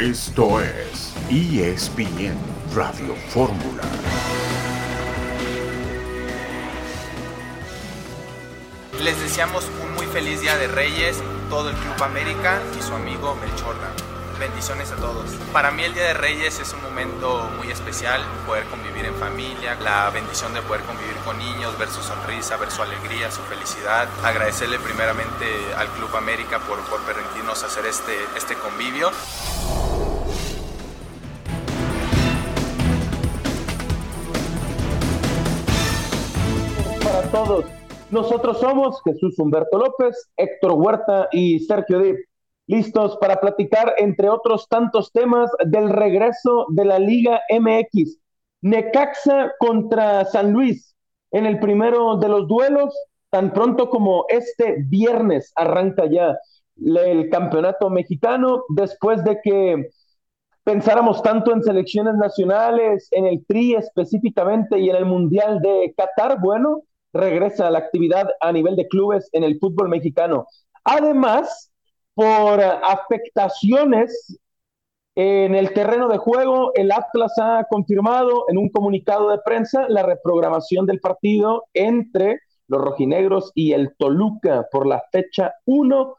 Esto es ESPN Radio Fórmula. Les deseamos un muy feliz Día de Reyes, todo el Club América y su amigo Melchorda. Bendiciones a todos. Para mí el Día de Reyes es un momento muy especial, poder convivir en familia, la bendición de poder convivir con niños, ver su sonrisa, ver su alegría, su felicidad. Agradecerle primeramente al Club América por, por permitirnos hacer este, este convivio. Todos, nosotros somos Jesús Humberto López, Héctor Huerta y Sergio Dip, listos para platicar, entre otros tantos temas, del regreso de la Liga MX. Necaxa contra San Luis en el primero de los duelos, tan pronto como este viernes arranca ya el campeonato mexicano, después de que pensáramos tanto en selecciones nacionales, en el TRI específicamente y en el Mundial de Qatar, bueno, regresa la actividad a nivel de clubes en el fútbol mexicano. Además, por afectaciones en el terreno de juego, el Atlas ha confirmado en un comunicado de prensa la reprogramación del partido entre los rojinegros y el Toluca por la fecha 1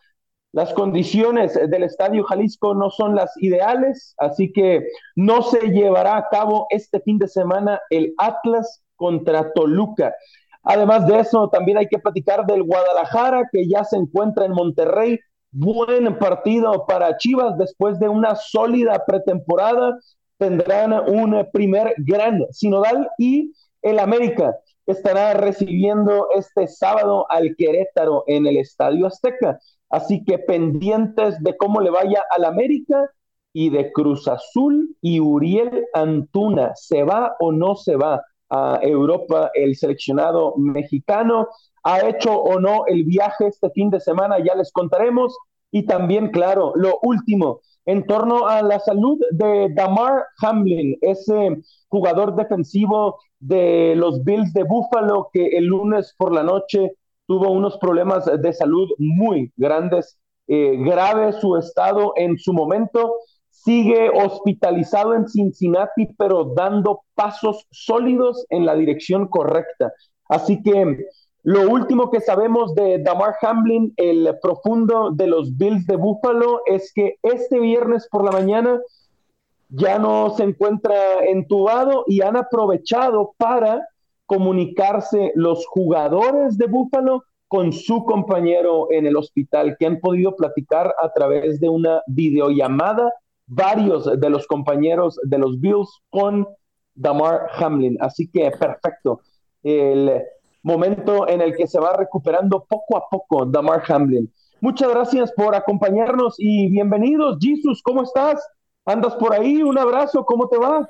las condiciones del Estadio Jalisco no son las ideales, así que no se llevará a cabo este fin de semana el Atlas contra Toluca. Además de eso, también hay que platicar del Guadalajara, que ya se encuentra en Monterrey. Buen partido para Chivas después de una sólida pretemporada. Tendrán un primer gran sinodal y el América estará recibiendo este sábado al Querétaro en el Estadio Azteca. Así que pendientes de cómo le vaya al América y de Cruz Azul y Uriel Antuna. ¿Se va o no se va a Europa el seleccionado mexicano? ¿Ha hecho o no el viaje este fin de semana? Ya les contaremos. Y también, claro, lo último, en torno a la salud de Damar Hamlin, ese jugador defensivo de los Bills de Buffalo que el lunes por la noche tuvo unos problemas de salud muy grandes, eh, grave su estado en su momento, sigue hospitalizado en Cincinnati, pero dando pasos sólidos en la dirección correcta. Así que lo último que sabemos de Damar Hamlin, el profundo de los Bills de Buffalo, es que este viernes por la mañana ya no se encuentra entubado y han aprovechado para comunicarse los jugadores de Búfalo con su compañero en el hospital, que han podido platicar a través de una videollamada varios de los compañeros de los Bills con Damar Hamlin. Así que perfecto. El momento en el que se va recuperando poco a poco Damar Hamlin. Muchas gracias por acompañarnos y bienvenidos. Jesus, ¿cómo estás? ¿Andas por ahí? Un abrazo, ¿cómo te va?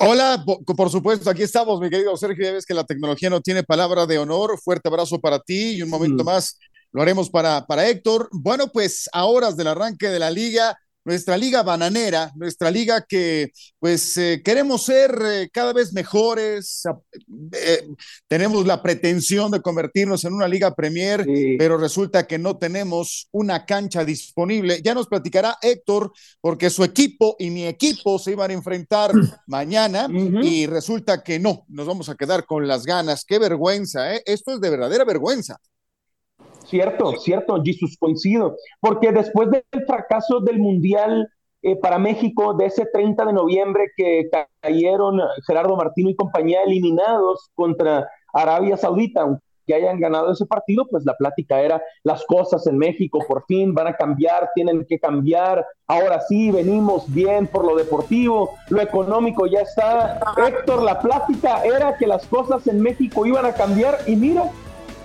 Hola, por, supuesto, aquí estamos, mi querido Sergio. Ya ves que la tecnología no tiene palabra de honor. Fuerte abrazo para ti y un momento más lo haremos para, para Héctor. Bueno, pues a horas del arranque de la liga, nuestra liga bananera, nuestra liga que pues eh, queremos ser eh, cada vez mejores, eh, tenemos la pretensión de convertirnos en una liga Premier, pero resulta que no tenemos una cancha disponible. Ya nos platicará Héctor, porque su equipo y mi equipo se iban a enfrentar mañana y resulta que no, nos vamos a quedar con las ganas. Qué vergüenza, esto es de verdadera vergüenza. Cierto, cierto, Jesús, coincido, porque después del fracaso del Mundial eh, para México de ese 30 de noviembre que cayeron Gerardo Martino y compañía eliminados contra Arabia Saudita, que hayan ganado ese partido, pues la plática era las cosas en México por fin van a cambiar, tienen que cambiar, ahora sí venimos bien por lo deportivo, lo económico ya está. Héctor, la plática era que las cosas en México iban a cambiar y mira,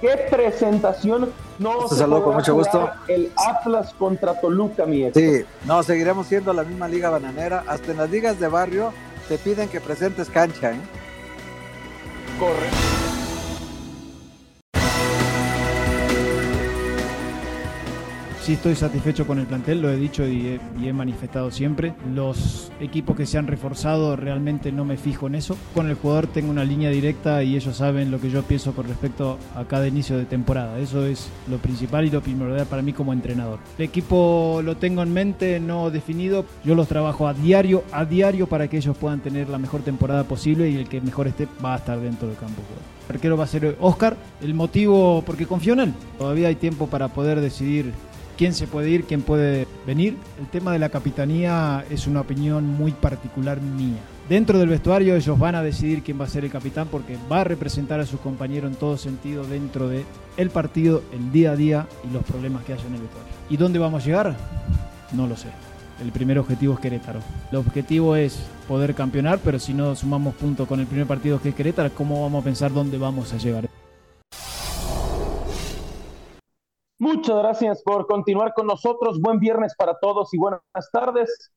qué presentación no se saludo con mucho gusto. El Atlas contra Toluca, mi Sí, no, seguiremos siendo la misma liga bananera. Hasta en las ligas de barrio te piden que presentes cancha, ¿eh? Sí estoy satisfecho con el plantel, lo he dicho y he, manifestado siempre. Los equipos que se han reforzado realmente no me fijo en eso. Con el jugador tengo una línea directa y ellos saben lo que yo pienso con respecto a cada inicio de temporada. Eso es lo principal y lo primordial para mí como entrenador. El equipo lo tengo en mente, no definido. Yo los trabajo a diario, a diario para que ellos puedan tener la mejor temporada posible y el que mejor esté va a estar dentro del campo. El arquero va a ser Oscar. El motivo, porque confío en él. Todavía hay tiempo para poder decidir quién se puede ir, quién puede venir. El tema de la capitanía es una opinión muy particular mía. Dentro del vestuario ellos van a decidir quién va a ser el capitán porque va a representar a sus compañeros en todo sentido dentro de partido, el día a día y los problemas que haya en el vestuario. ¿Y dónde vamos a llegar? No lo sé. El primer objetivo es Querétaro. El objetivo es poder campeonar, pero si no sumamos puntos con el primer partido que es Querétaro, ¿cómo vamos a pensar dónde vamos a llegar? Muchas gracias por continuar con nosotros. Buen viernes para todos y buenas tardes.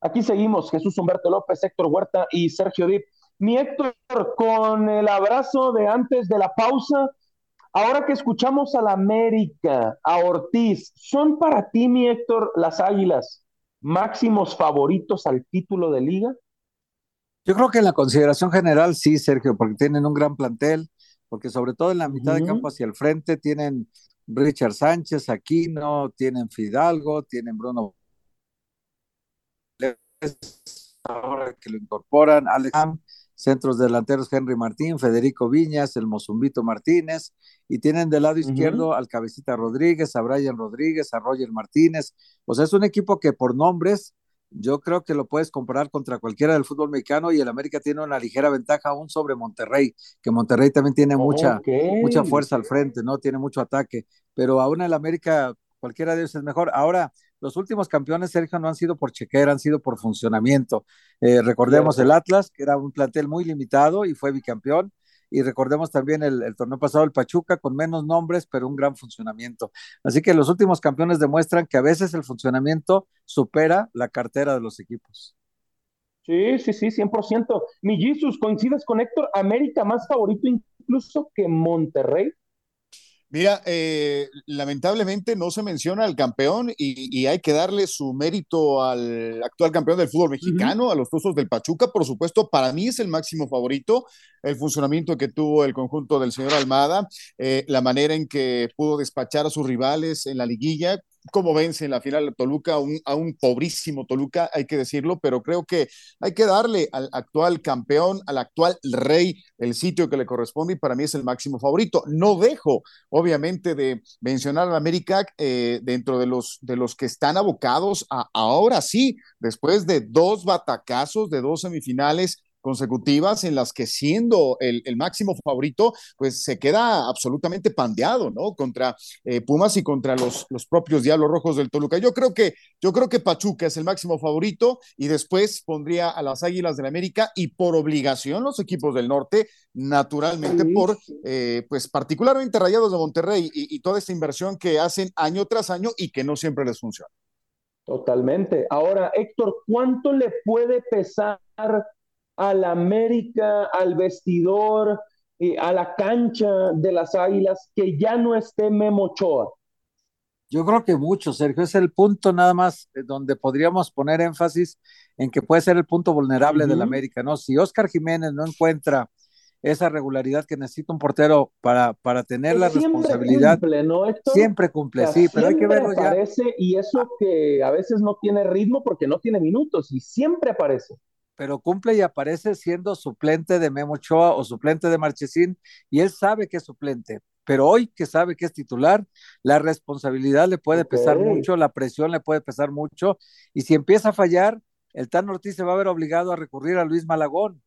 Aquí seguimos Jesús Humberto López, Héctor Huerta y Sergio Dip. Mi Héctor, con el abrazo de antes de la pausa, ahora que escuchamos a la América, a Ortiz, ¿son para ti, mi Héctor, las Águilas máximos favoritos al título de liga? Yo creo que en la consideración general sí, Sergio, porque tienen un gran plantel, porque sobre todo en la mitad de campo hacia el frente tienen Richard Sánchez, Aquino, tienen Fidalgo, tienen Bruno ahora que lo incorporan, Alex centros delanteros Henry Martín, Federico Viñas, el Mozumbito Martínez, y tienen del lado izquierdo al Cabecita Rodríguez, a Brian Rodríguez, a Roger Martínez. O sea, es un equipo que por nombres yo creo que lo puedes comparar contra cualquiera del fútbol mexicano y el América tiene una ligera ventaja aún sobre Monterrey, que Monterrey también tiene mucha, mucha fuerza al frente, ¿no? Tiene mucho ataque, pero aún el América, cualquiera de ellos es mejor. Ahora, los últimos campeones, Sergio, no han sido por chequera, han sido por funcionamiento. Eh, recordemos el Atlas, que era un plantel muy limitado y fue bicampeón y recordemos también el, torneo pasado el Pachuca con menos nombres, pero un gran funcionamiento. Así que los últimos campeones demuestran que a veces el funcionamiento supera la cartera de los equipos. Sí, sí, sí, 100%. Mi Jesus, ¿coincides con Héctor? América más favorito incluso que Monterrey. Mira, eh, lamentablemente no se menciona al campeón y, hay que darle su mérito al actual campeón del fútbol mexicano, a los Tuzos del Pachuca, por supuesto, para mí es el máximo favorito, el funcionamiento que tuvo el conjunto del señor Almada, eh, la manera en que pudo despachar a sus rivales en la liguilla, cómo vence en la final a Toluca, a un pobrísimo Toluca, hay que decirlo, pero creo que hay que darle al actual campeón, al actual rey, el sitio que le corresponde y para mí es el máximo favorito. No dejo, obviamente, de mencionar a América eh, dentro de los, de los que están abocados a ahora sí, después de dos batacazos, de dos semifinales consecutivas en las que siendo el, máximo favorito, pues se queda absolutamente pandeado, ¿no? Contra eh, Pumas y contra los, los propios Diablos Rojos del Toluca. Yo creo que, yo creo que Pachuca es el máximo favorito y después pondría a las Águilas del la América y por obligación los equipos del norte, naturalmente por, eh, pues particularmente Rayados de Monterrey y, y toda esta inversión que hacen año tras año y que no siempre les funciona. Totalmente. Ahora, Héctor, ¿cuánto le puede pesar al América, al vestidor, y a la cancha de las Águilas que ya no esté Memo Ochoa? Yo creo que mucho, Sergio. Es el punto nada más eh, donde podríamos poner énfasis en que puede ser el punto vulnerable del América, ¿no? Si Oscar Jiménez no encuentra esa regularidad que necesita un portero para, para tener la responsabilidad. Cumple, ¿no, Siempre cumple, sí, pero hay que verlo aparece, Y eso que a veces no tiene ritmo porque no tiene minutos y siempre aparece pero cumple y aparece siendo suplente de Memo Ochoa o suplente de Marchesín, y él sabe que es suplente, pero hoy que sabe que es titular, la responsabilidad le puede pesar mucho, la presión le puede pesar mucho, y si empieza a fallar, el Tan Ortiz se va a ver obligado a recurrir a Luis Malagón.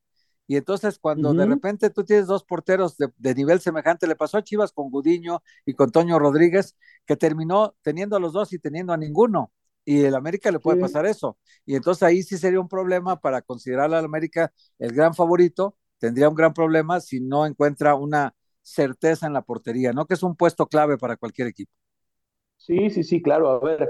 Y entonces cuando de repente tú tienes dos porteros de, de, nivel semejante, le pasó a Chivas con Gudiño y con Toño Rodríguez, que terminó teniendo a los dos y teniendo a ninguno y el América le puede pasar eso. Y entonces ahí sí sería un problema para considerar al América el gran favorito, tendría un gran problema si no encuentra una certeza en la portería, ¿no? Que es un puesto clave para cualquier equipo. Sí, sí, sí, claro. A ver,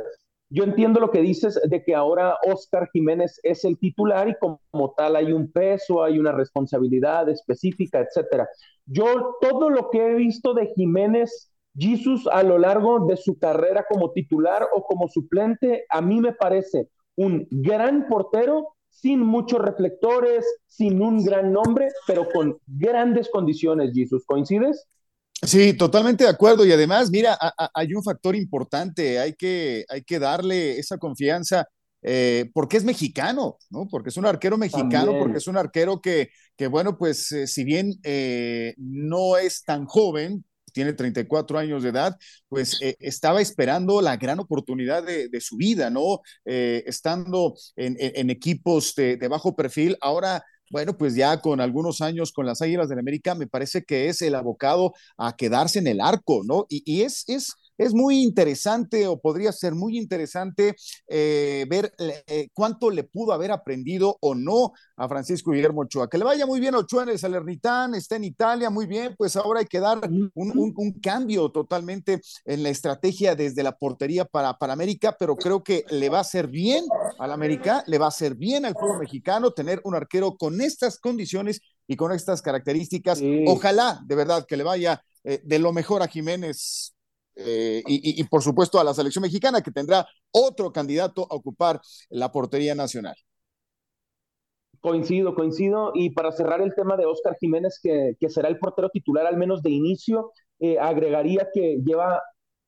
yo entiendo lo que dices de que ahora Oscar Jiménez es el titular y como tal hay un peso, hay una responsabilidad específica, etcétera. Yo todo lo que he visto de Jiménez Jesus a lo largo de su carrera como titular o como suplente, a mí me parece un gran portero sin muchos reflectores, sin un gran nombre, pero con grandes condiciones, Jesus. ¿Coincides? Sí, totalmente de acuerdo. Y además, mira, hay un factor importante, hay que, hay que darle esa confianza. Eh, porque es mexicano, ¿no? Porque es un arquero mexicano, porque es un arquero que, que bueno, pues eh, si bien eh, no es tan joven, tiene 34 años de edad, pues estaba esperando la gran oportunidad de, su vida, ¿no? estando en, equipos de, bajo perfil, ahora bueno, pues ya con algunos años con las Águilas del América, me parece que es el abocado a quedarse en el arco, ¿no? Y, y es, es, es muy interesante o podría ser muy interesante eh, ver eh, cuánto le pudo haber aprendido o no a Francisco Guillermo Ochoa. Que le vaya muy bien Ochoa en el Salernitán, está en Italia, muy bien, pues ahora hay que dar un, cambio totalmente en la estrategia desde la portería para, para América, pero creo que le va a hacer bien al América, le va a hacer bien al fútbol mexicano tener un arquero con estas condiciones y con estas características. Ojalá, de verdad, que le vaya eh, de lo mejor a Jiménez eh, y, por supuesto a la selección mexicana que tendrá otro candidato a ocupar la portería nacional. Coincido, coincido. Y para cerrar el tema de Oscar Jiménez, que, será el portero titular al menos de inicio, eh, agregaría que lleva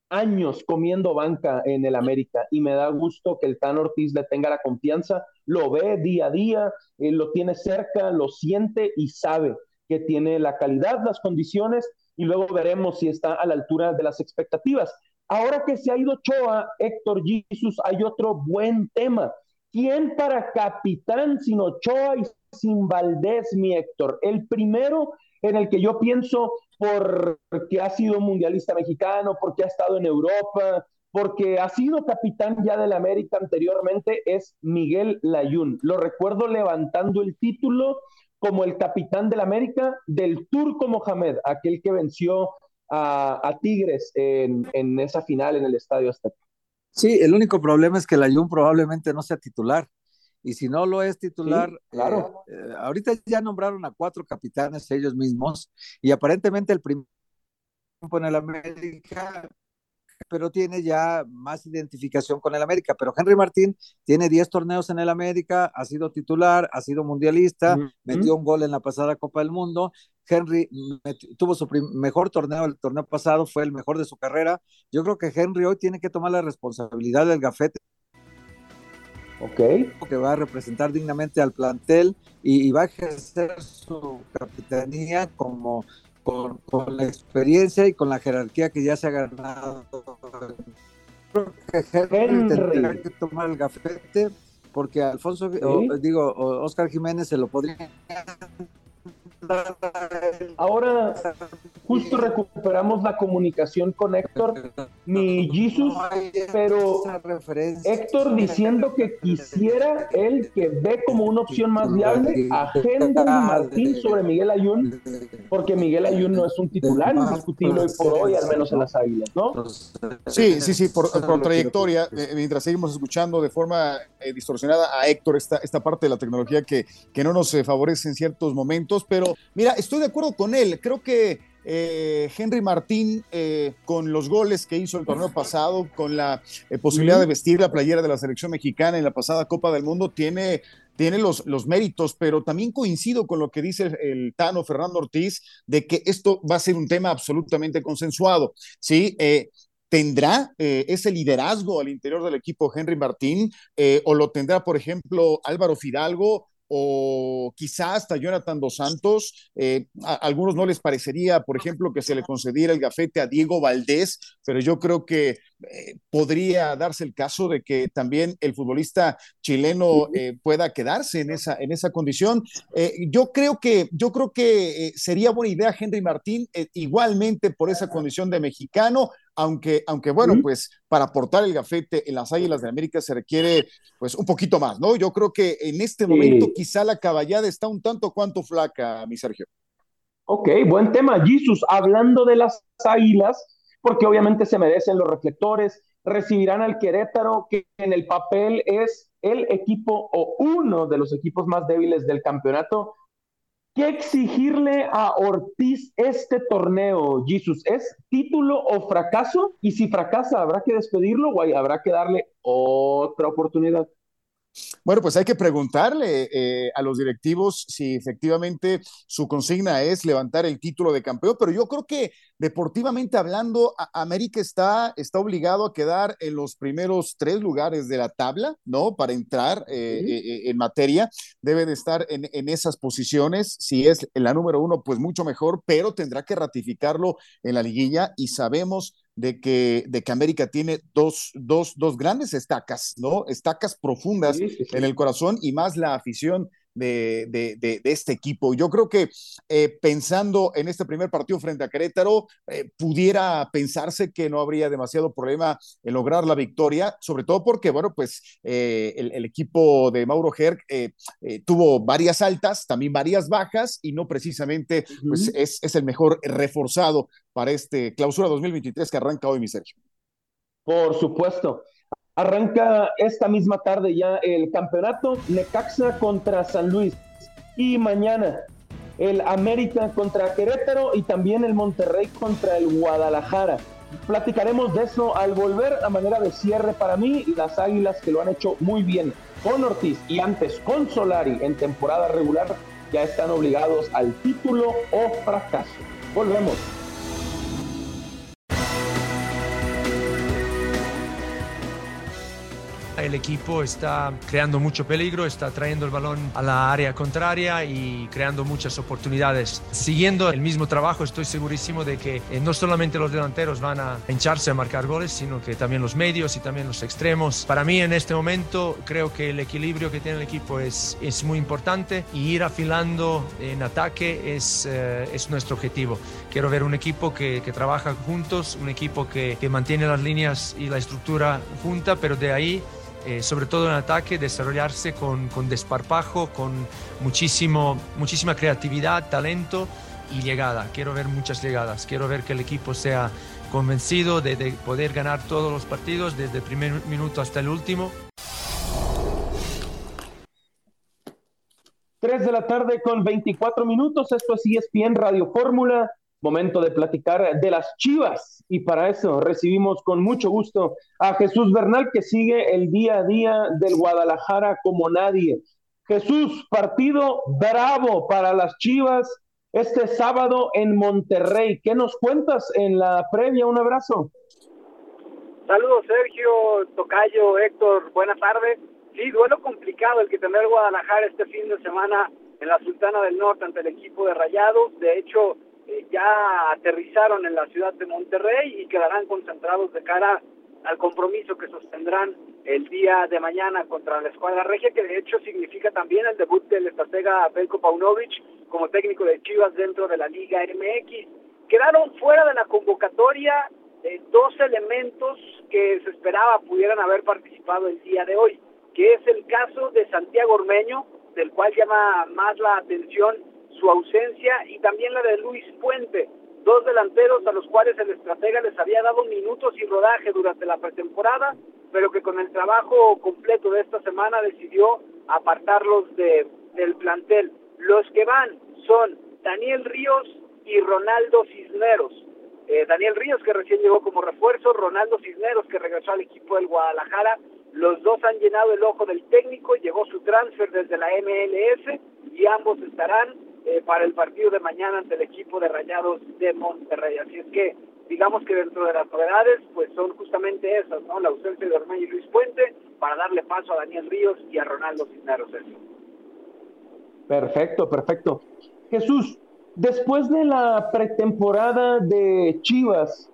años comiendo banca en el América y me da gusto que el Tan Ortiz le tenga la confianza, lo ve día a día, eh, lo tiene cerca, lo siente y sabe que tiene la calidad, las condiciones y luego veremos si está a la altura de las expectativas. Ahora que se ha ido Choa, Héctor Jesus, hay otro buen tema. ¿Quién para capitán sin Ochoa y sin Valdés, mi Héctor? El primero en el que yo pienso porque ha sido mundialista mexicano, porque ha estado en Europa, porque ha sido capitán ya del América anteriormente, es Miguel Layún. Lo recuerdo levantando el título como el capitán del América del Turco Mohamed, aquel que venció a, Tigres en, esa final en el Estadio Azteca. Sí, el único problema es que el Ayun probablemente no sea titular. Y si no lo es titular, claro. Eh, eh, ahorita ya nombraron a cuatro capitanes ellos mismos y aparentemente el primer en el América pero tiene ya más identificación con el América. Pero Henry Martín tiene 10 torneos en el América, ha sido titular, ha sido mundialista, metió un gol en la pasada Copa del Mundo. Henry tuvo su mejor torneo el torneo pasado, fue el mejor de su carrera. Yo creo que Henry hoy tiene que tomar la responsabilidad del gafete. Ok. Que va a representar dignamente al plantel y, y va a ejercer su capitanía como con, la experiencia y con la jerarquía que ya se ha ganado. Creo que Henry tendría que tomar el gafete porque Alfonso, digo, Oscar Jiménez se lo podría Ahora justo recuperamos la comunicación con Héctor, mi Jesus, pero Héctor diciendo que quisiera él que ve como una opción más viable a Henry Martín sobre Miguel Ayun, porque Miguel Ayun no es un titular indiscutible hoy por hoy, al menos en las águilas, ¿no? Sí, sí, sí, por, trayectoria, eh, mientras seguimos escuchando de forma eh, distorsionada a Héctor esta, esta parte de la tecnología que, que no nos eh, favorece en ciertos momentos, pero mira, estoy de acuerdo con él. Creo que eh, Henry Martín, eh, con los goles que hizo el torneo pasado, con la eh, posibilidad de vestir la playera de la selección mexicana en la pasada Copa del Mundo, tiene, tiene los, los méritos, pero también coincido con lo que dice el, Tano Fernando Ortiz, de que esto va a ser un tema absolutamente consensuado. ¿sí? ¿Tendrá ese liderazgo al interior del equipo Henry Martín o lo tendrá, por ejemplo, Álvaro Fidalgo o quizás hasta Jonathan Dos Santos. Eh, a, algunos no les parecería, por ejemplo, que se le concediera el gafete a Diego Valdés, pero yo creo que eh, podría darse el caso de que también el futbolista chileno eh, pueda quedarse en esa, en esa condición. yo creo que, yo creo que sería buena idea Henry Martín, igualmente por esa condición de mexicano, aunque, aunque bueno, pues para aportar el gafete en las Águilas de América se requiere pues un poquito más, ¿no? Yo creo que en este momento quizá la caballada está un tanto cuanto flaca, mi Sergio. Ok, buen tema, Jesus. Hablando de las Águilas, porque obviamente se merecen los reflectores, recibirán al Querétaro, que en el papel es el equipo o uno de los equipos más débiles del campeonato. ¿Qué exigirle a Ortiz este torneo, Jesus? ¿Es título o fracaso? Y si fracasa, ¿habrá que despedirlo o habrá que darle otra oportunidad? Bueno, pues hay que preguntarle eh, a los directivos si efectivamente su consigna es levantar el título de campeón, pero yo creo que deportivamente hablando, América está, está obligado a quedar en los primeros tres lugares de la tabla, ¿no? Para entrar eh, eh, en materia, debe de estar en, en, esas posiciones. Si es la número uno, pues mucho mejor, pero tendrá que ratificarlo en la liguilla y sabemos de que, de que América tiene dos, dos, dos grandes estacas, ¿no? Estacas profundas en el corazón y más la afición de, de, este equipo. Yo creo que eh, pensando en este primer partido frente a Querétaro, eh, pudiera pensarse que no habría demasiado problema en lograr la victoria, sobre todo porque, bueno, pues eh, el, equipo de Mauro Herc tuvo varias altas, también varias bajas y no precisamente pues, es, es el mejor reforzado para este clausura 2023 que arranca hoy, mi Sergio. Por supuesto. Arranca esta misma tarde ya el campeonato Necaxa contra San Luis. Y mañana el América contra Querétaro y también el Monterrey contra el Guadalajara. Platicaremos de eso al volver a manera de cierre para mí las Águilas que lo han hecho muy bien con Ortiz y antes con Solari en temporada regular ya están obligados al título o fracaso. Volvemos. El equipo está creando mucho peligro, está trayendo el balón a la área contraria y creando muchas oportunidades. Siguiendo el mismo trabajo, estoy segurísimo de que eh, no solamente los delanteros van a hincharse a marcar goles, sino que también los medios y también los extremos. Para mí en este momento creo que el equilibrio que tiene el equipo es, es muy importante y ir afilando en ataque es, eh, es nuestro objetivo. Quiero ver un equipo que, que trabaja juntos, un equipo que, que mantiene las líneas y la estructura junta, pero de ahí eh, sobre todo en ataque, desarrollarse con, con, desparpajo, con muchísimo, muchísima creatividad, talento y llegada. Quiero ver muchas llegadas, quiero ver que el equipo sea convencido de, de poder ganar todos los partidos desde el primer minuto hasta el último. 3 de la tarde con 24 minutos, esto es ESPN Radio Fórmula. Momento de platicar de las Chivas y para eso recibimos con mucho gusto a Jesús Bernal que sigue el día a día del Guadalajara como nadie. Jesús, partido bravo para las Chivas este sábado en Monterrey. ¿Qué nos cuentas en la previa? Un abrazo. Saludos Sergio, Tocayo, Héctor, buenas tardes. Sí, duelo complicado el que tendrá el Guadalajara este fin de semana en la Sultana del Norte ante el equipo de Rayados. De hecho, ya aterrizaron en la ciudad de Monterrey y quedarán concentrados de cara al compromiso que sostendrán el día de mañana contra la escuadra regia, que de hecho significa también el debut del estratega Belko Paunovic como técnico de Chivas dentro de la Liga MX. Quedaron fuera de la convocatoria eh, dos elementos que se esperaba pudieran haber participado el día de hoy, que es el caso de Santiago Ormeño, del cual llama más la atención su ausencia y también la de Luis Puente, dos delanteros a los cuales el estratega les había dado minutos y rodaje durante la pretemporada, pero que con el trabajo completo de esta semana decidió apartarlos de, del plantel. Los que van son Daniel Ríos y Ronaldo Cisneros. Eh, Daniel Ríos, que recién llegó como refuerzo, Ronaldo Cisneros, que regresó al equipo del Guadalajara. Los dos han llenado el ojo del técnico, llegó su transfer desde la MLS y ambos estarán eh, para el partido de mañana ante el equipo de Rayados de Monterrey. Así es que digamos que dentro de las novedades pues son justamente esas, ¿no? La ausencia de Ormeño y Luis Puente para darle paso a Daniel Ríos y a Ronaldo Cisneros. Perfecto, perfecto. Jesús, después de la pretemporada de Chivas,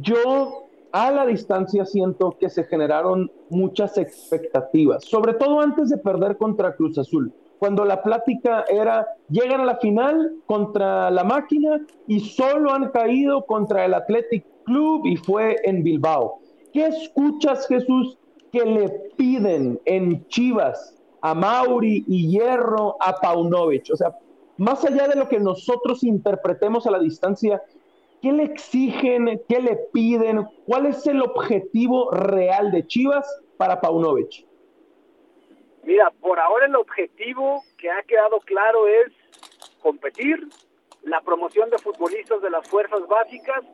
yo a la distancia siento que se generaron muchas expectativas, sobre todo antes de perder contra Cruz Azul cuando la plática era, llegan a la final contra la máquina y solo han caído contra el Athletic Club y fue en Bilbao. ¿Qué escuchas, Jesús, que le piden en Chivas a Mauri y Hierro, a Paunovic? O sea, más allá de lo que nosotros interpretemos a la distancia, ¿qué le exigen? ¿Qué le piden? ¿Cuál es el objetivo real de Chivas para Paunovic? Mira, por ahora el objetivo que ha quedado claro es competir, la promoción de futbolistas de las fuerzas básicas,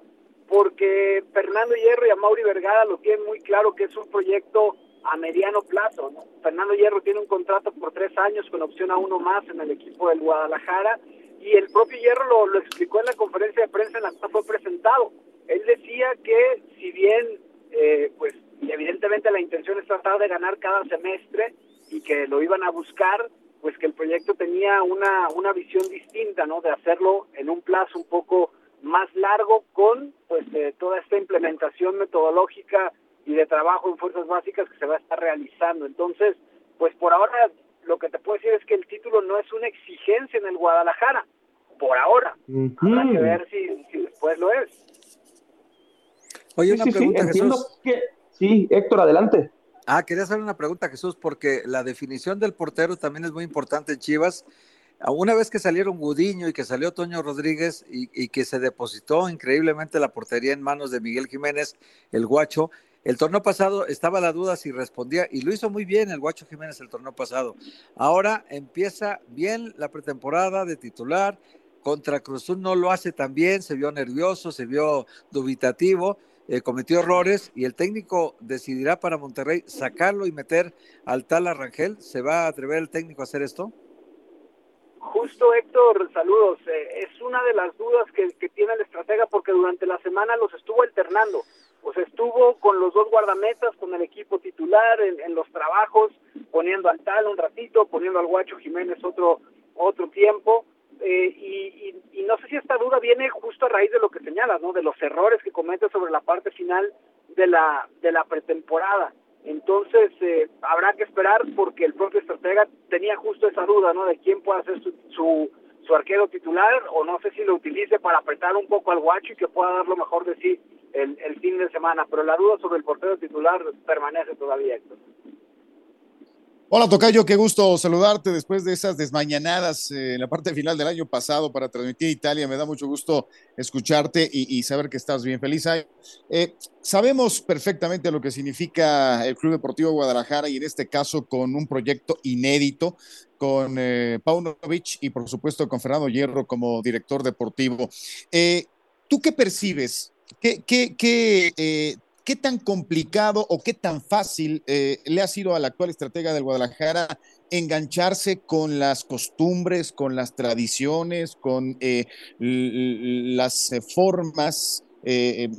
porque Fernando Hierro y Amaury Vergara lo tienen muy claro que es un proyecto a mediano plazo. Fernando Hierro tiene un contrato por tres años con opción a uno más en el equipo del Guadalajara y el propio Hierro lo, explicó en la conferencia de prensa en la que fue presentado. Él decía que si bien, eh, pues evidentemente la intención es tratar de ganar cada semestre y que lo iban a buscar, pues que el proyecto tenía una, una visión distinta, ¿no? De hacerlo en un plazo un poco más largo con pues eh, toda esta implementación metodológica y de trabajo en fuerzas básicas que se va a estar realizando. Entonces, pues por ahora lo que te puedo decir es que el título no es una exigencia en el Guadalajara, por ahora. Habrá que ver si, si después lo es. Oye, una pregunta, Jesús. Sí, Héctor, adelante. Ah, quería hacer una pregunta, Jesús, porque la definición del portero también es muy importante en Chivas. Una vez que salieron Gudiño y que salió Toño Rodríguez y, y, que se depositó increíblemente la portería en manos de Miguel Jiménez, el guacho, el torneo pasado estaba la duda si respondía y lo hizo muy bien el guacho Jiménez el torneo pasado. Ahora empieza bien la pretemporada de titular, contra Cruzul no lo hace tan bien, se vio nervioso, se vio dubitativo, eh, cometió errores y el técnico decidirá para Monterrey sacarlo y meter al tal Arrangel. ¿Se va a atrever el técnico a hacer esto? Justo Héctor, saludos. Eh, es una de las dudas que, tiene el estratega porque durante la semana los estuvo alternando. Pues estuvo con los dos guardametas, con el equipo titular, en, en los trabajos, poniendo al tal un ratito, poniendo al Guacho Jiménez otro, otro tiempo eh, y, y, no sé si esta duda viene justo a raíz de lo que señalas, ¿no? De los errores que comete sobre la parte final de la, de la pretemporada. Entonces, eh, habrá que esperar porque el propio estratega tenía justo esa duda, ¿no? De quién puede ser su, su, su arquero titular o no sé si lo utilice para apretar un poco al guacho y que pueda dar lo mejor de sí el, el fin de semana. Pero la duda sobre el portero titular permanece todavía. Hola Tocayo, qué gusto saludarte después de esas desmañanadas eh, en la parte final del año pasado para transmitir Italia. Me da mucho gusto escucharte y, saber que estás bien feliz. Eh, sabemos perfectamente lo que significa el Club Deportivo Guadalajara y en este caso con un proyecto inédito con eh, Paunovic y por supuesto con Fernando Hierro como director deportivo. Eh, ¿Tú qué percibes? ¿Qué, qué, qué ¿Qué tan complicado o qué tan fácil eh, le ha sido al actual estratega del Guadalajara engancharse con las costumbres, con las tradiciones, con eh, las eh, formas eh,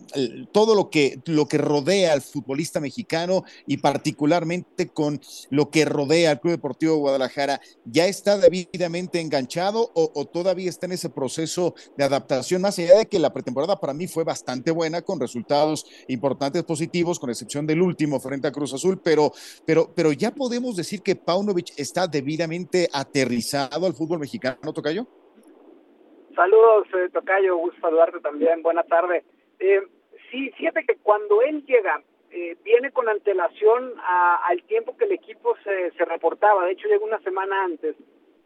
todo lo que, lo que rodea al futbolista mexicano y particularmente con lo que rodea al Club Deportivo Guadalajara, ¿ya está debidamente enganchado o, o, todavía está en ese proceso de adaptación? Más allá de que la pretemporada para mí fue bastante buena, con resultados importantes positivos, con excepción del último frente a Cruz Azul, pero, pero, pero ya podemos decir que Paunovic está debidamente aterrizado al fútbol mexicano, Tocayo. Saludos, eh, Tocayo, gusto saludarte también, buena tarde. Eh, sí, fíjate que cuando él llega, eh, viene con antelación a, al tiempo que el equipo se, se reportaba, de hecho llegó una semana antes,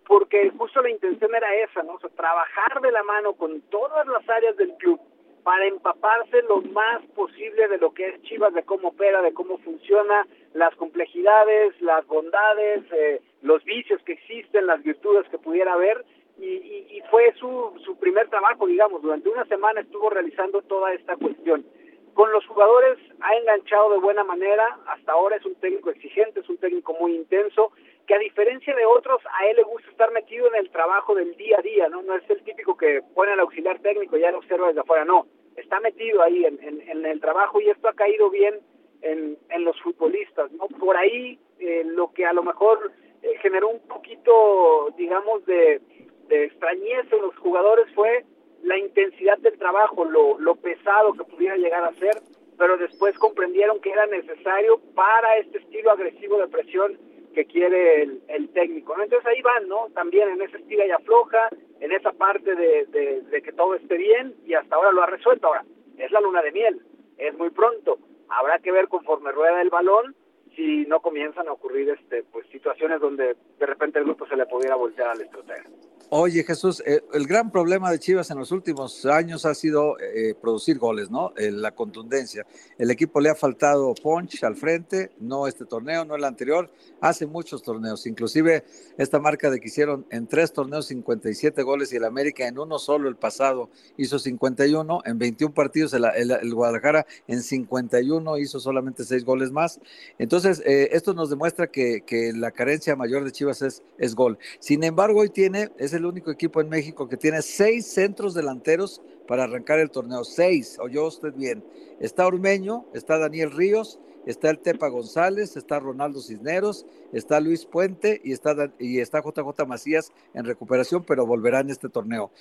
porque justo la intención era esa, ¿no? Trabajar de la mano con todas las áreas del club para empaparse lo más posible de lo que es Chivas, de cómo opera, de cómo funciona, las complejidades, las bondades, eh, los vicios que existen, las virtudes que pudiera haber, y, y, y, fue su, su primer trabajo, digamos, durante una semana estuvo realizando toda esta cuestión. Con los jugadores ha enganchado de buena manera, hasta ahora es un técnico exigente, es un técnico muy intenso, que a diferencia de otros, a él le gusta estar metido en el trabajo del día a día, ¿no? No es el típico que pone al auxiliar técnico y ya lo observa desde afuera, no, está metido ahí en, en, en el trabajo y esto ha caído bien en, en los futbolistas, ¿no? Por ahí eh, lo que a lo mejor eh, generó un poquito, digamos, de de extrañeza en los jugadores fue la intensidad del trabajo, lo, lo pesado que pudiera llegar a ser, pero después comprendieron que era necesario para este estilo agresivo de presión que quiere el, el técnico. ¿no? Entonces ahí van, ¿no? También en esa estira y afloja, en esa parte de, de, de que todo esté bien y hasta ahora lo ha resuelto. Ahora, es la luna de miel, es muy pronto. Habrá que ver conforme rueda el balón si no comienzan a ocurrir este pues situaciones donde de repente el grupo se le pudiera voltear al estratega. Oye, Jesús, eh, el gran problema de Chivas en los últimos años ha sido eh, producir goles, ¿no? Eh, la contundencia. El equipo le ha faltado punch al frente, no este torneo, no el anterior, hace muchos torneos, inclusive esta marca de que hicieron en tres torneos 57 goles y el América en uno solo el pasado hizo 51, en 21 partidos el, Guadalajara en 51 hizo solamente seis goles más. Entonces, esto nos demuestra que, la carencia mayor de Chivas es, es gol. Sin embargo, hoy tiene, es el único equipo en México que tiene seis centros delanteros para arrancar el torneo. Seis, oyó usted bien. Está Ormeño, está Daniel Ríos, está el Tepa González, está Ronaldo Cisneros, está Luis Puente y está, y está JJ Macías en recuperación, pero volverá en este torneo.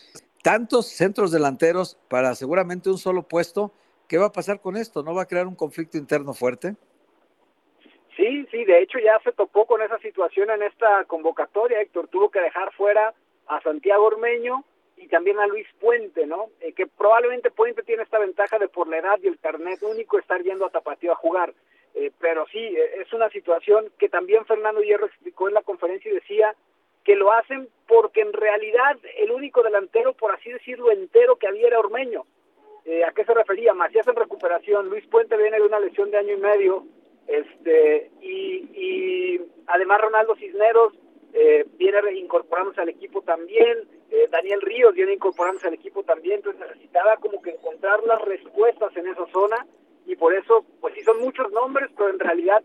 Tantos centros delanteros para seguramente un solo puesto. ¿Qué va a pasar con esto? ¿No va a crear un conflicto interno fuerte? Sí, sí, de hecho ya se topó con esa situación en esta convocatoria, Héctor. Tuvo que dejar fuera a Santiago Ormeño y también a Luis Puente, ¿no? Eh, que probablemente Puente tiene esta ventaja de por la edad y el carnet único estar yendo a Tapatío a jugar. Eh, pero sí, eh, es una situación que también Fernando Hierro explicó en la conferencia y decía que lo hacen porque en realidad el único delantero, por así decirlo, entero que había era Ormeño. ¿A qué se refería? Macías en recuperación, Luis Puente viene de una lesión de año y medio, este y, además Ronaldo Cisneros eh, viene incorporándose al equipo también, eh, Daniel Ríos viene incorporándose al equipo también, entonces necesitaba como que encontrar las respuestas en esa zona y por eso, pues sí son muchos nombres, pero en realidad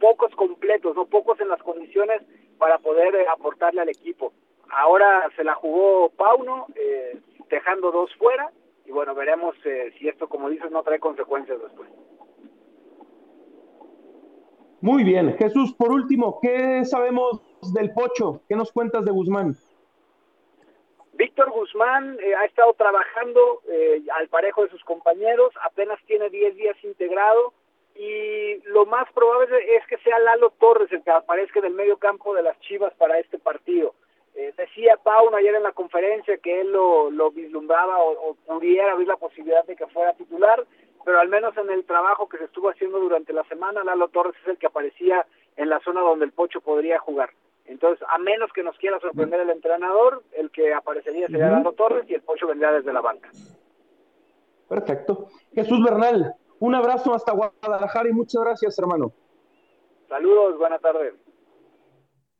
pocos completos, no pocos en las condiciones para poder eh, aportarle al equipo. Ahora se la jugó Pauno, eh, dejando dos fuera, y bueno, veremos si esto, como dices, no trae consecuencias después. Muy bien, Jesús, por último, ¿qué sabemos del Pocho? ¿Qué nos cuentas de Guzmán? Víctor Guzmán eh, ha estado trabajando eh, al parejo de sus compañeros, apenas tiene 10 días integrado y lo más probable es que sea Lalo Torres el que aparezca en el medio campo de las Chivas para este partido. Eh, decía Pauno ayer en la conferencia que él lo, lo vislumbraba o, o, pudiera abrir la posibilidad de que fuera titular, pero al menos en el trabajo que se estuvo haciendo durante la semana, Lalo Torres es el que aparecía en la zona donde el Pocho podría jugar. Entonces, a menos que nos quiera sorprender el entrenador, el que aparecería sería Lalo Torres y el Pocho vendría desde la banca. Perfecto. Jesús Bernal, un abrazo hasta Guadalajara y muchas gracias, hermano. Saludos, buena tarde.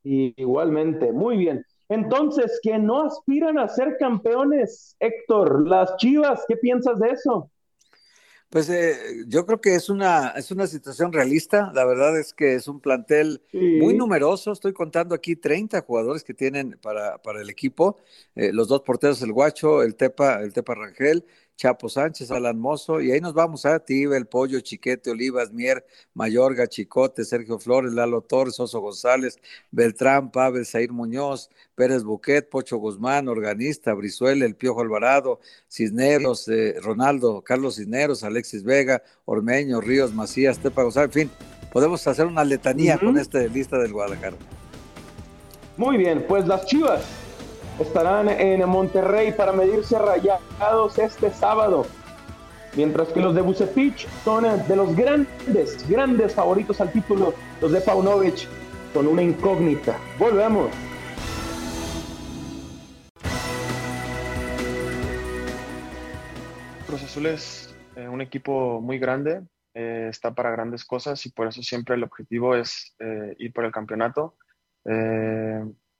Y igualmente, muy bien. Entonces, que no aspiran a ser campeones, Héctor, las Chivas, ¿qué piensas de eso? Pues eh, yo creo que es una, es una situación realista. La verdad es que es un plantel muy numeroso. Estoy contando aquí 30 jugadores que tienen para, para el equipo. Eh, los dos porteros, el Guacho, el Tepa, el Tepa Rangel, Chapo Sánchez, Alan Mozo, y ahí nos vamos a Tiba, El Pollo, Chiquete, Olivas, Mier, Mayorga, Chicote, Sergio Flores, Lalo Torres, Oso González, Beltrán, Pavel, Zair Muñoz, Pérez Buquet, Pocho Guzmán, Organista, Brizuela, El Piojo Alvarado, Cisneros, eh, Ronaldo, Carlos Cisneros, Alexis Vega, Ormeño, Ríos, Macías, Tepa González, en fin, podemos hacer una letanía con esta lista del Guadalajara. Muy bien, pues las Chivas estarán en Monterrey para medirse rayados este sábado. Mientras que los de Bucetich son de los grandes, grandes favoritos al título. Los de Paunovic son una incógnita. Volvemos. Cruz Azul es eh, un equipo muy grande, eh, está para grandes cosas y por eso siempre el objetivo es eh, ir por el campeonato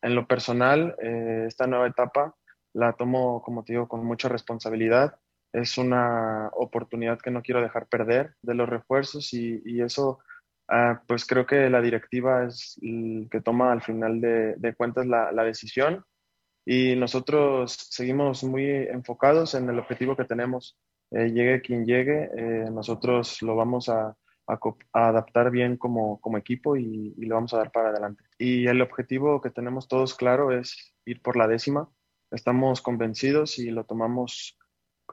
en lo personal, eh, esta nueva etapa la tomo, como te digo, con mucha responsabilidad. Es una oportunidad que no quiero dejar perder de los refuerzos y, eso, ah, pues creo que la directiva es el que toma al final de, cuentas la, decisión y nosotros seguimos muy enfocados en el objetivo que tenemos. Eh, llegue quien llegue, eh, nosotros lo vamos a, adaptar bien como, equipo y, y, lo vamos a dar para adelante. Y el objetivo que tenemos todos claro es ir por la décima. Estamos convencidos y lo tomamos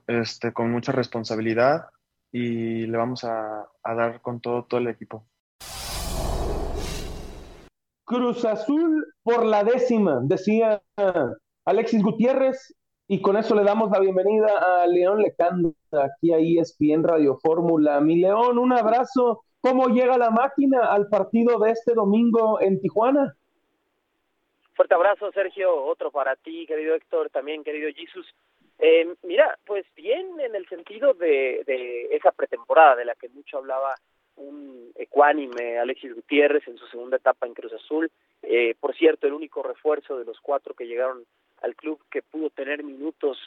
este, con mucha responsabilidad y le vamos a, a dar con todo, todo el equipo. Cruz Azul por la décima, decía Alexis Gutiérrez, y con eso le damos la bienvenida a León Lecanda, aquí a ESPN Radio Fórmula. Mi León, un abrazo. ¿Cómo llega la máquina al partido de este domingo en Tijuana? Fuerte abrazo, Sergio. Otro para ti, querido Héctor, también querido Jesus. Eh, mira, pues bien en el sentido de, de esa pretemporada de la que mucho hablaba un ecuánime Alexis Gutiérrez en su segunda etapa en Cruz Azul. Eh, por cierto, el único refuerzo de los cuatro que llegaron al club que pudo tener minutos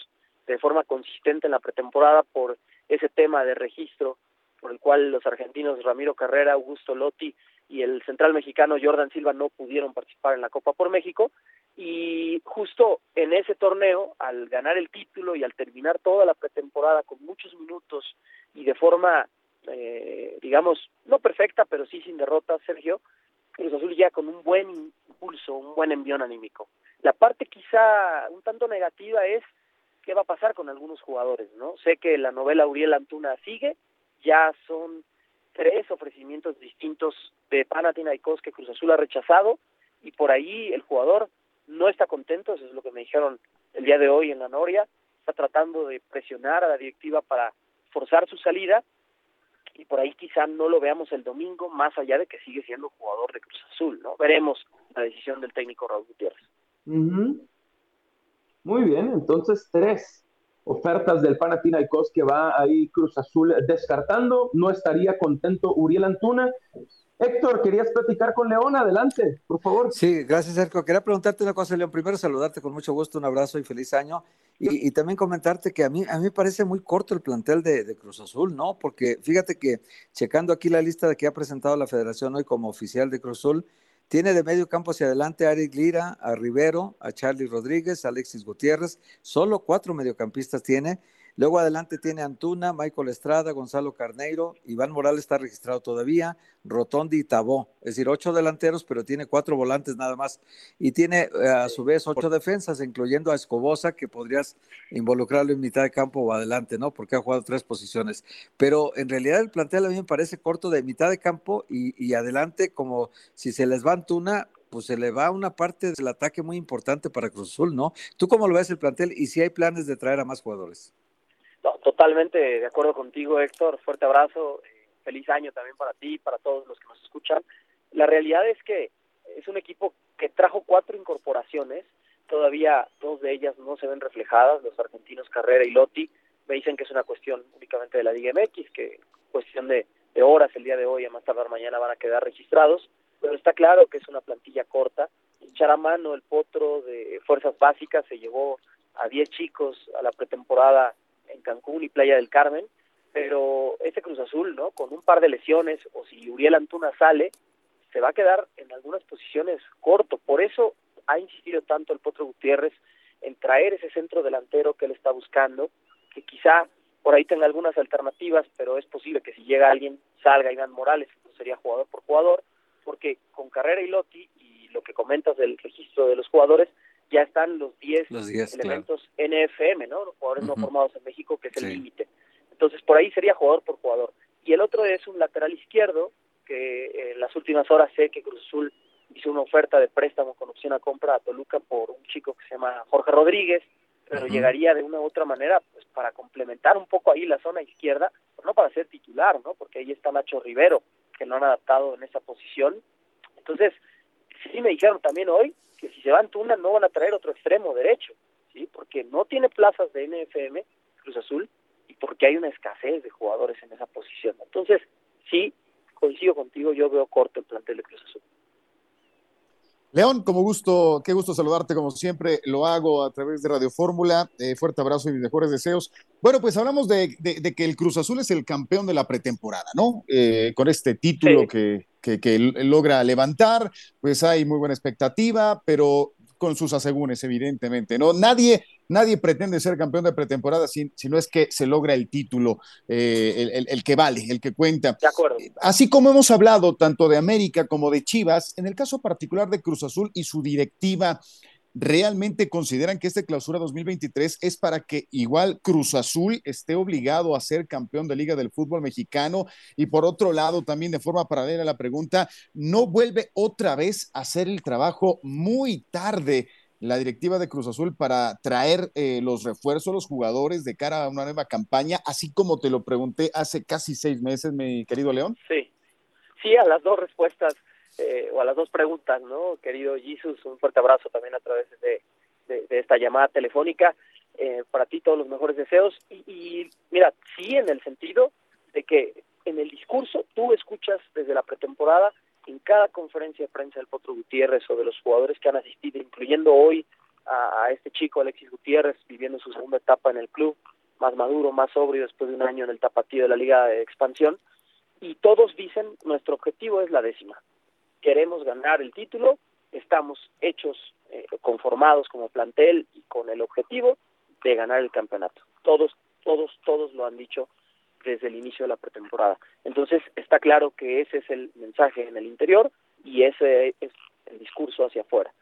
de forma consistente en la pretemporada por ese tema de registro por el cual los argentinos Ramiro Carrera, Augusto Lotti y el central mexicano Jordan Silva no pudieron participar en la Copa por México. Y justo en ese torneo al ganar el título y al terminar toda la pretemporada con muchos minutos y de forma eh, digamos no perfecta pero sí sin derrota Sergio Cruz Azul ya con un buen impulso un buen envión anímico. La parte quizá un tanto negativa es qué va a pasar con algunos jugadores no sé que la novela Uriel Antuna sigue ya son tres ofrecimientos distintos de Panathinaikos que Cruz Azul ha rechazado y por ahí el jugador no está contento, eso es lo que me dijeron el día de hoy en la Noria, está tratando de presionar a la directiva para forzar su salida y por ahí quizá no lo veamos el domingo, más allá de que sigue siendo jugador de Cruz Azul, ¿no? Veremos la decisión del técnico Raúl Gutiérrez. Muy bien, entonces tres ofertas del Panathinaikos que va ahí Cruz Azul descartando. No estaría contento Uriel Antuna. Héctor, querías platicar con León, adelante, por favor. Sí, gracias, Sergio. Quería preguntarte una cosa, León. Primero, saludarte con mucho gusto, un abrazo y feliz año. Y, también comentarte que a mí, a mí me parece muy corto el plantel de, de, Cruz Azul, ¿no? Porque fíjate que checando aquí la lista de que ha presentado la federación hoy como oficial de Cruz Azul, tiene de medio campo hacia adelante a Eric Lira, a Rivero, a Charlie Rodríguez, a Alexis Gutiérrez. Solo cuatro mediocampistas tiene. Luego adelante tiene Antuna, Michael Estrada, Gonzalo Carneiro, Iván Morales está registrado todavía, Rotondi y Tabó. Es decir, ocho delanteros, pero tiene cuatro volantes nada más. Y tiene eh, a su vez ocho defensas, incluyendo a Escobosa, que podrías involucrarlo en mitad de campo o adelante, ¿no? Porque ha jugado tres posiciones. Pero en realidad el plantel a mí me parece corto de mitad de campo y, y adelante, como si se les va Antuna, pues se le va una parte del ataque muy importante para Cruz Azul, ¿no? ¿Tú cómo lo ves el plantel y si hay planes de traer a más jugadores? Totalmente de acuerdo contigo, Héctor. Fuerte abrazo. Eh, feliz año también para ti, para todos los que nos escuchan. La realidad es que es un equipo que trajo cuatro incorporaciones. Todavía dos de ellas no se ven reflejadas, los argentinos Carrera y Lotti. Me dicen que es una cuestión únicamente de la Liga MX, que cuestión de, de horas el día de hoy, a más tardar mañana van a quedar registrados. Pero está claro que es una plantilla corta. Echar a mano el potro de fuerzas básicas se llevó a 10 chicos a la pretemporada en Cancún y Playa del Carmen, pero este Cruz Azul, ¿no? Con un par de lesiones o si Uriel Antuna sale, se va a quedar en algunas posiciones corto. Por eso ha insistido tanto el Potro Gutiérrez en traer ese centro delantero que él está buscando, que quizá por ahí tenga algunas alternativas, pero es posible que si llega alguien salga Iván Morales, sería jugador por jugador, porque con Carrera y Lotti y lo que comentas del registro de los jugadores, ya están los 10 elementos NFM, ¿no? Los jugadores no formados en México, que es el límite. Entonces, por ahí sería jugador por jugador. Y el otro es un lateral izquierdo, que en las últimas horas sé que Cruz Azul hizo una oferta de préstamo con opción a compra a Toluca por un chico que se llama Jorge Rodríguez, pero llegaría de una u otra manera pues para complementar un poco ahí la zona izquierda, pero no para ser titular, ¿no? Porque ahí está Nacho Rivero, que no han adaptado en esa posición. Entonces, sí me dijeron también hoy que si se va Antuna no van a traer otro extremo derecho, ¿sí? Porque no tiene plazas de NFM, Cruz Azul, y porque hay una escasez de jugadores en esa posición. Entonces, sí, coincido contigo, yo veo corto el plantel de Cruz Azul. León, como gusto, qué gusto saludarte como siempre, lo hago a través de Radio Fórmula, eh, fuerte abrazo y mis mejores deseos. Bueno, pues hablamos de, que el Cruz Azul es el campeón de la pretemporada, ¿no? Eh, con este título que, que, logra levantar, pues hay muy buena expectativa, pero con sus asegúnes, evidentemente, ¿no? Nadie, nadie pretende ser campeón de pretemporada si, si no es que se logra el título, eh, el, que vale, el que cuenta. De acuerdo. Así como hemos hablado tanto de América como de Chivas, en el caso particular de Cruz Azul y su directiva, realmente consideran que este clausura 2023 es para que igual Cruz Azul esté obligado a ser campeón de Liga del Fútbol Mexicano y por otro lado también de forma paralela a la pregunta, ¿no vuelve otra vez a hacer el trabajo muy tarde? la directiva de Cruz Azul para traer eh, los refuerzos, los jugadores de cara a una nueva campaña, así como te lo pregunté hace casi seis meses, mi querido León? Sí, sí, a las dos respuestas eh, o a las dos preguntas, ¿no? Querido Jesus, un fuerte abrazo también a través de, de, esta llamada telefónica. Eh, para ti todos los mejores deseos. Y, y mira, sí en el sentido de que en el discurso tú escuchas desde la pretemporada en cada conferencia de prensa del Potro Gutiérrez o de los jugadores que han asistido, incluyendo hoy a, este chico Alexis Gutiérrez viviendo su segunda etapa en el club, más maduro, más sobrio después de un año en el tapatío de la Liga de Expansión, y todos dicen nuestro objetivo es la décima. Queremos ganar el título, estamos hechos, eh, conformados como plantel y con el objetivo de ganar el campeonato. Todos, todos, todos lo han dicho desde el inicio de la pretemporada. Entonces está claro que ese es el mensaje en el interior y ese es el discurso hacia afuera.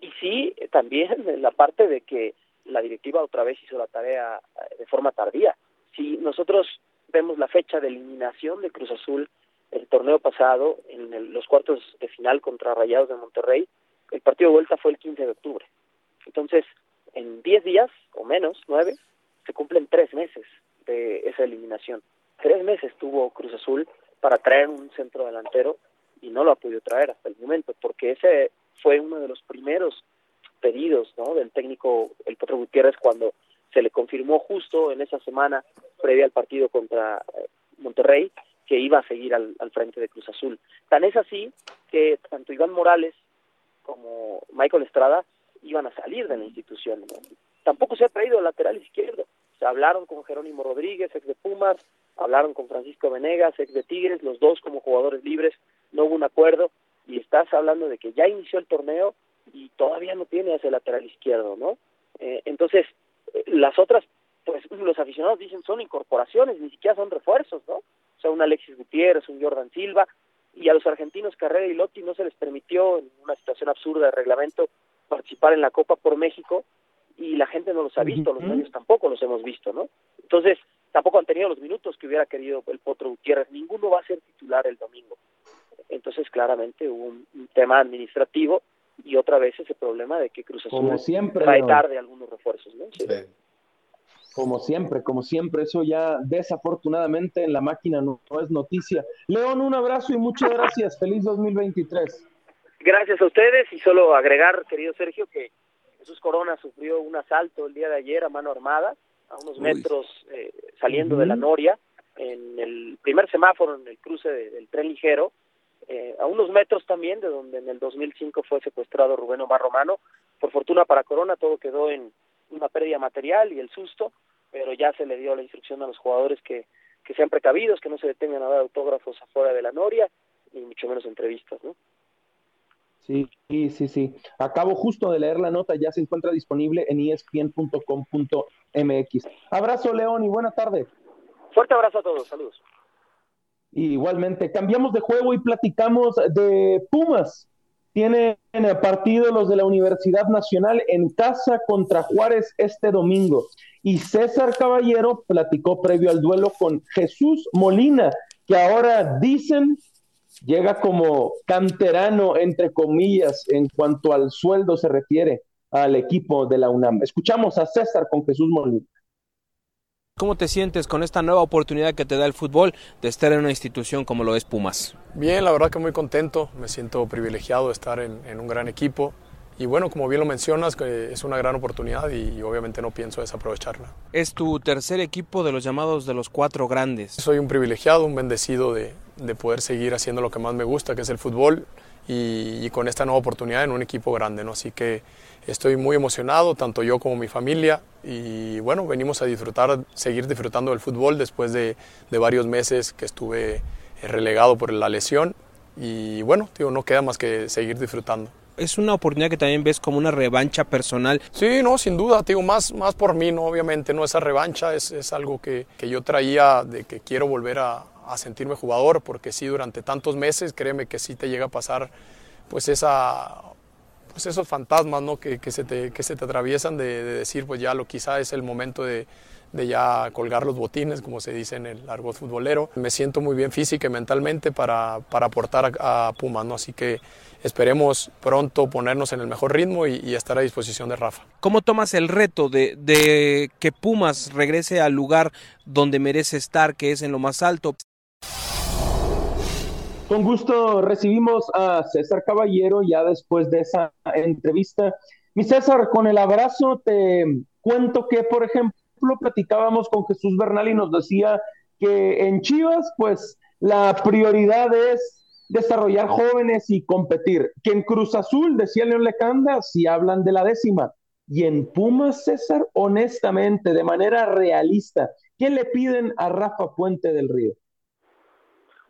Y sí, también en la parte de que la directiva otra vez hizo la tarea eh, de forma tardía. Si nosotros vemos la fecha de eliminación de Cruz Azul el torneo pasado, en los cuartos de final contra Rayados de Monterrey, el partido de vuelta fue el 15 de octubre. Entonces, en 10 días o menos, 9, se cumplen tres meses de esa eliminación. Tres meses tuvo Cruz Azul para traer un centro delantero y no lo ha podido traer hasta el momento, porque ese fue uno de los primeros pedidos ¿no? del técnico El Potro Gutiérrez cuando se le confirmó justo en esa semana previa al partido contra eh, Monterrey que iba a seguir al, al, frente de Cruz Azul. Tan es así que tanto Iván Morales como Michael Estrada iban a salir de la institución. Tampoco se ha traído el lateral izquierdo hablaron con Jerónimo Rodríguez, ex de Pumas, hablaron con Francisco Venegas, ex de Tigres, los dos como jugadores libres, no hubo un acuerdo y estás hablando de que ya inició el torneo y todavía no tiene ese lateral izquierdo, ¿no? Eh, entonces, eh, las otras, pues los aficionados dicen son incorporaciones, ni siquiera son refuerzos, ¿no? O sea, un Alexis Gutiérrez, un Jordan Silva, y a los argentinos Carrera y Lotti no se les permitió, en una situación absurda de reglamento, participar en la Copa por México, y la gente no los ha visto, los medios tampoco los hemos visto, ¿no? Entonces, tampoco han tenido los minutos que hubiera querido el Potro Gutiérrez, ninguno va a ser titular el domingo. Entonces, claramente hubo un, tema administrativo y otra vez ese problema de que Cruz Azul como siempre, trae tarde algunos refuerzos, ¿no? Como siempre, como siempre, eso ya desafortunadamente en la máquina no, no es noticia. León, un abrazo y muchas gracias. Feliz 2023. Gracias a ustedes y solo agregar, querido Sergio, que Jesús Corona sufrió un asalto el día de ayer a mano armada, a unos metros eh, saliendo de la Noria, en el primer semáforo en el cruce del tren ligero, eh, a unos metros también de donde en el 2005 fue secuestrado Rubén Omar Romano. Por fortuna para Corona todo quedó en una pérdida material y el susto, pero ya se le dio la instrucción a los jugadores que, que sean precavidos, que no se detengan a dar autógrafos afuera de la Noria, ni mucho menos entrevistas, ¿no? Sí, sí, sí. Acabo justo de leer la nota, ya se encuentra disponible en espn.com.mx. Abrazo, León, y buena tarde. Fuerte abrazo a todos, saludos. igualmente, cambiamos de juego y platicamos de Pumas. Tienen partido los de la Universidad Nacional en casa contra Juárez este domingo. Y César Caballero platicó previo al duelo con Jesús Molina, que ahora dicen llega como canterano, entre comillas, en cuanto al sueldo se refiere al equipo de la UNAM. Escuchamos a César con Jesús Molina. ¿Cómo te sientes con esta nueva oportunidad que te da el fútbol de estar en una institución como lo es Pumas? Bien, la verdad que muy contento, me siento privilegiado de estar en, en un gran equipo y bueno, como bien lo mencionas, es una gran oportunidad y, obviamente no pienso desaprovecharla. Es tu tercer equipo de los llamados de los cuatro grandes. Soy un privilegiado, un bendecido de, de poder seguir haciendo lo que más me gusta, que es el fútbol, y, con esta nueva oportunidad en un equipo grande. ¿no? Así que estoy muy emocionado, tanto yo como mi familia, y bueno, venimos a disfrutar, seguir disfrutando del fútbol después de, de varios meses que estuve relegado por la lesión. Y bueno, digo, no queda más que seguir disfrutando es una oportunidad que también ves como una revancha personal. Sí, no, sin duda, digo, más, más por mí, no, obviamente, no, esa revancha es, es algo que, que, yo traía de que quiero volver a, a, sentirme jugador, porque sí, durante tantos meses, créeme que sí te llega a pasar, pues esa, pues esos fantasmas, ¿no? Que, que se, te, que se te atraviesan de, de decir, pues ya lo quizá es el momento de, de ya colgar los botines, como se dice en el argot futbolero. Me siento muy bien física y mentalmente para, para aportar a, Pumas, ¿no? Así que esperemos pronto ponernos en el mejor ritmo y, estar a disposición de Rafa. ¿Cómo tomas el reto de, de que Pumas regrese al lugar donde merece estar, que es en lo más alto? Con gusto recibimos a César Caballero ya después de esa entrevista. Mi César, con el abrazo te cuento que, por ejemplo, platicábamos con Jesús Bernal y nos decía que en Chivas, pues la prioridad es desarrollar jóvenes y competir. Que en Cruz Azul, decía León Lecanda, si hablan de la décima. Y en Pumas, César, honestamente, de manera realista, ¿qué le piden a Rafa Puente del Río?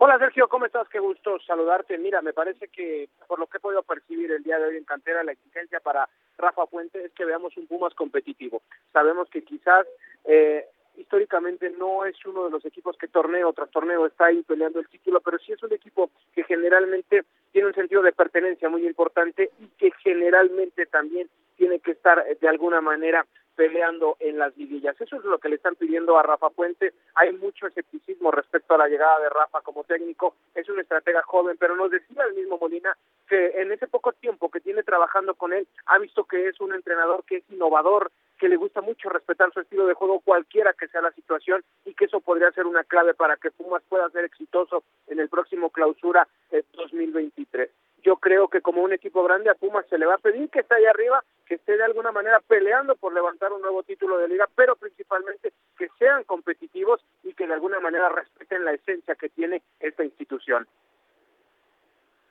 Hola Sergio, ¿cómo estás? Qué gusto saludarte. Mira, me parece que por lo que he podido percibir el día de hoy en cantera, la exigencia para Rafa Puente es que veamos un Pumas competitivo. Sabemos que quizás eh, históricamente no es uno de los equipos que torneo tras torneo está ahí peleando el título, pero sí es un equipo que generalmente tiene un sentido de pertenencia muy importante y que generalmente también tiene que estar de alguna manera peleando en las liguillas. Eso es lo que le están pidiendo a Rafa Puente. Hay mucho escepticismo respecto a la llegada de Rafa como técnico. Es un estratega joven, pero nos decía el mismo Molina que en ese poco tiempo que tiene trabajando con él, ha visto que es un entrenador que es innovador, que le gusta mucho respetar su estilo de juego cualquiera que sea la situación y que eso podría ser una clave para que Pumas pueda ser exitoso en el próximo clausura 2023 yo creo que como un equipo grande a Pumas se le va a pedir que esté ahí arriba, que esté de alguna manera peleando por levantar un nuevo título de liga, pero principalmente que sean competitivos y que de alguna manera respeten la esencia que tiene esta institución.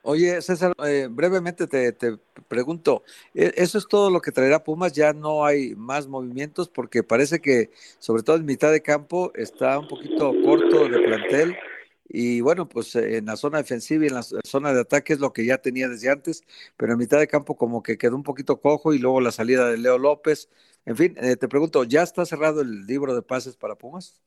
Oye, César, eh, brevemente te, te, pregunto, ¿e-, ¿eso es todo lo que traerá Pumas? ¿Ya no hay más movimientos? Porque parece que, sobre todo en mitad de campo, está un poquito corto de plantel y bueno, pues eh, en la zona defensiva y en la zona de ataque es lo que ya tenía desde antes, pero en mitad de campo como que quedó un poquito cojo y luego la salida de Leo López. En fin, eh, te pregunto, ¿ya está cerrado el libro de pases para Pumas?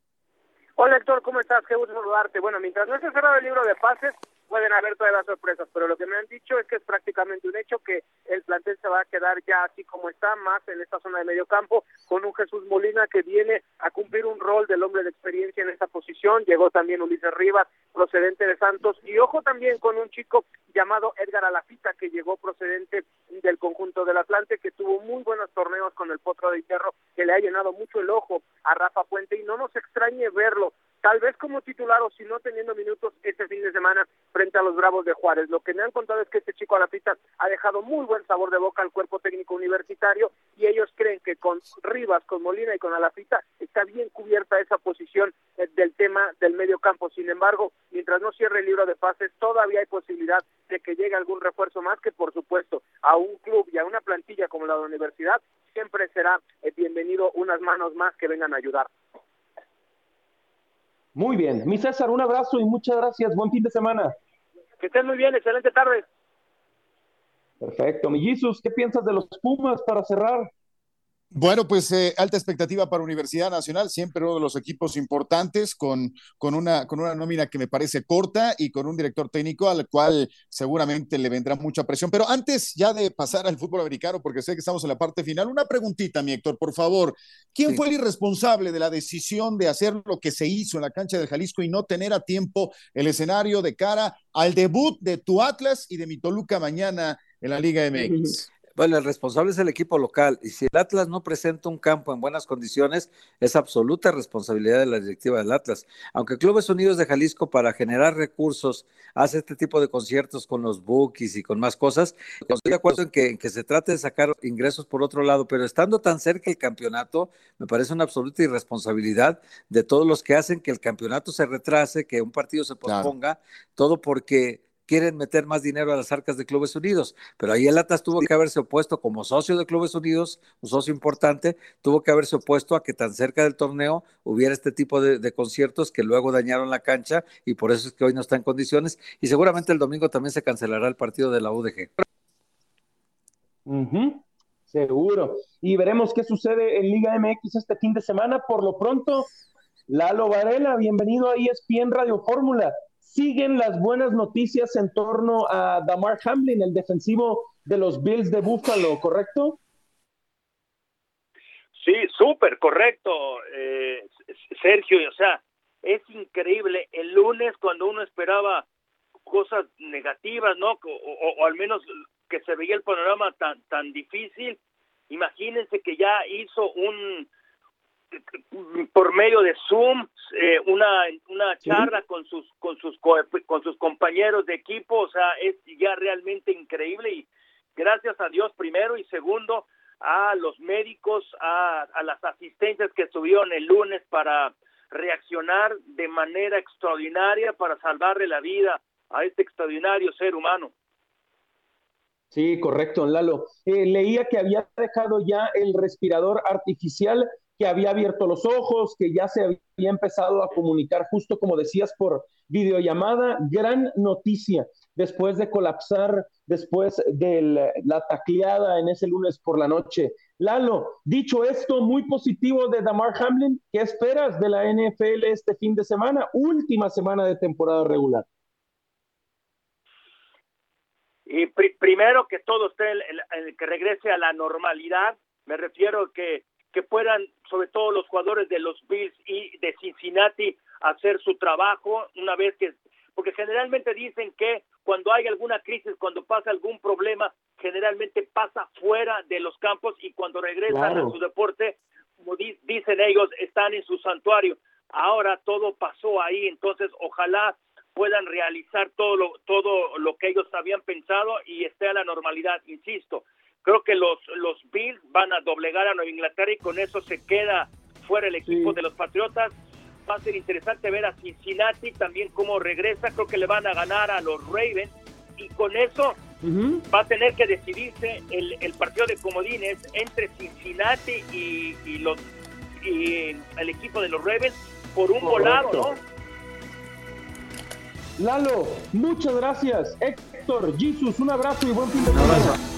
Hola Héctor, ¿cómo estás? Qué gusto saludarte. Bueno, mientras no esté cerrado el libro de pases, pueden haber todas las sorpresas, pero lo que me han dicho es que es prácticamente un hecho que el plantel se va a quedar ya así como está, más en esta zona de medio campo, con un Jesús Molina que viene a cumplir un rol del hombre de experiencia en esta posición, llegó también Ulises Rivas, procedente de Santos, y ojo también con un chico llamado Edgar Alafita, que llegó procedente del conjunto del Atlante, que tuvo muy buenos torneos con el Potro de Hierro, que le ha llenado mucho el ojo a Rafa Puente, y no nos extrañe verlo tal vez como titular o si no teniendo minutos este fin de semana frente a los Bravos de Juárez. Lo que me han contado es que este chico a la pista ha dejado muy buen sabor de boca al cuerpo técnico universitario y ellos creen que con Rivas, con Molina y con Alafita está bien cubierta esa posición eh, del tema del medio campo. Sin embargo, mientras no cierre el libro de pases, todavía hay posibilidad de que llegue algún refuerzo más que, por supuesto, a un club y a una plantilla como la de la universidad, siempre será eh, bienvenido unas manos más que vengan a ayudar. Muy bien. Mi César, un abrazo y muchas gracias. Buen fin de semana. Que estén muy bien. Excelente tarde. Perfecto. Mi Jesus, ¿qué piensas de los Pumas para cerrar? Bueno, pues eh, alta expectativa para Universidad Nacional, siempre uno de los equipos importantes, con, con, una, con una nómina que me parece corta y con un director técnico al cual seguramente le vendrá mucha presión. Pero antes ya de pasar al fútbol americano, porque sé que estamos en la parte final, una preguntita, mi Héctor, por favor. ¿Quién fue el irresponsable de la decisión de hacer lo que se hizo en la cancha del Jalisco y no tener a tiempo el escenario de cara al debut de tu Atlas y de mi Toluca mañana en la Liga MX? Bueno, el responsable es el equipo local y si el Atlas no presenta un campo en buenas condiciones, es absoluta responsabilidad de la directiva del Atlas. Aunque Clubes Unidos de Jalisco para generar recursos hace este tipo de conciertos con los bookies y con más cosas, estoy de acuerdo en que, en que se trate de sacar ingresos por otro lado, pero estando tan cerca el campeonato, me parece una absoluta irresponsabilidad de todos los que hacen que el campeonato se retrase, que un partido se posponga, todo porque quieren meter más dinero a las arcas de Clubes Unidos, pero ahí el Atlas tuvo que haberse opuesto como socio de Clubes Unidos, un socio importante, tuvo que haberse opuesto a que tan cerca del torneo hubiera este tipo de, conciertos que luego dañaron la cancha y por eso es que hoy no está en condiciones y seguramente el domingo también se cancelará el partido de la UDG. Seguro. Y veremos qué sucede en Liga MX este fin de semana. Por lo pronto, Lalo Varela, bienvenido a ESPN Radio Fórmula siguen las buenas noticias en torno a Damar Hamlin, el defensivo de los Bills de Buffalo, ¿correcto? Sí, súper correcto, eh, Sergio. O sea, es increíble. El lunes, cuando uno esperaba cosas negativas, ¿no? O, al menos que se veía el panorama tan, tan difícil, imagínense que ya hizo un, por medio de Zoom eh, una una charla con sus con sus con sus compañeros de equipo, o sea, es ya realmente increíble y gracias a Dios primero y segundo a los médicos, a, a las asistencias que estuvieron el lunes para reaccionar de manera extraordinaria para salvarle la vida a este extraordinario ser humano. Sí, correcto, Lalo. Eh, leía que había dejado ya el respirador artificial, que había abierto los ojos, que ya se había empezado a comunicar, justo como decías, por videollamada. Gran noticia después de colapsar, después de la tacleada en ese lunes por la noche. Lalo, dicho esto, muy positivo de Damar Hamlin, ¿qué esperas de la NFL este fin de semana? Última semana de temporada regular. Y primero que todo esté el, que regrese a la normalidad, me refiero que que puedan, sobre todo los jugadores de los Bills y de Cincinnati, hacer su trabajo una vez que porque generalmente dicen que cuando hay alguna crisis, cuando pasa algún problema, generalmente pasa fuera de los campos y cuando regresan a su deporte, como dicen ellos, están en su santuario. Ahora todo pasó ahí, entonces ojalá puedan realizar todo lo, todo lo que ellos habían pensado y esté a la normalidad, insisto. Creo que los, los Bills van a doblegar a Nueva Inglaterra y con eso se queda fuera el equipo de los Patriotas va a ser interesante ver a Cincinnati también cómo regresa. Creo que le van a ganar a los Ravens y con eso va a tener que decidirse el, el, partido de comodines entre Cincinnati y, los y el equipo de los Ravens por un volado, ¿no? Lalo, muchas gracias. Héctor, Jesus, un abrazo y buen fin de semana.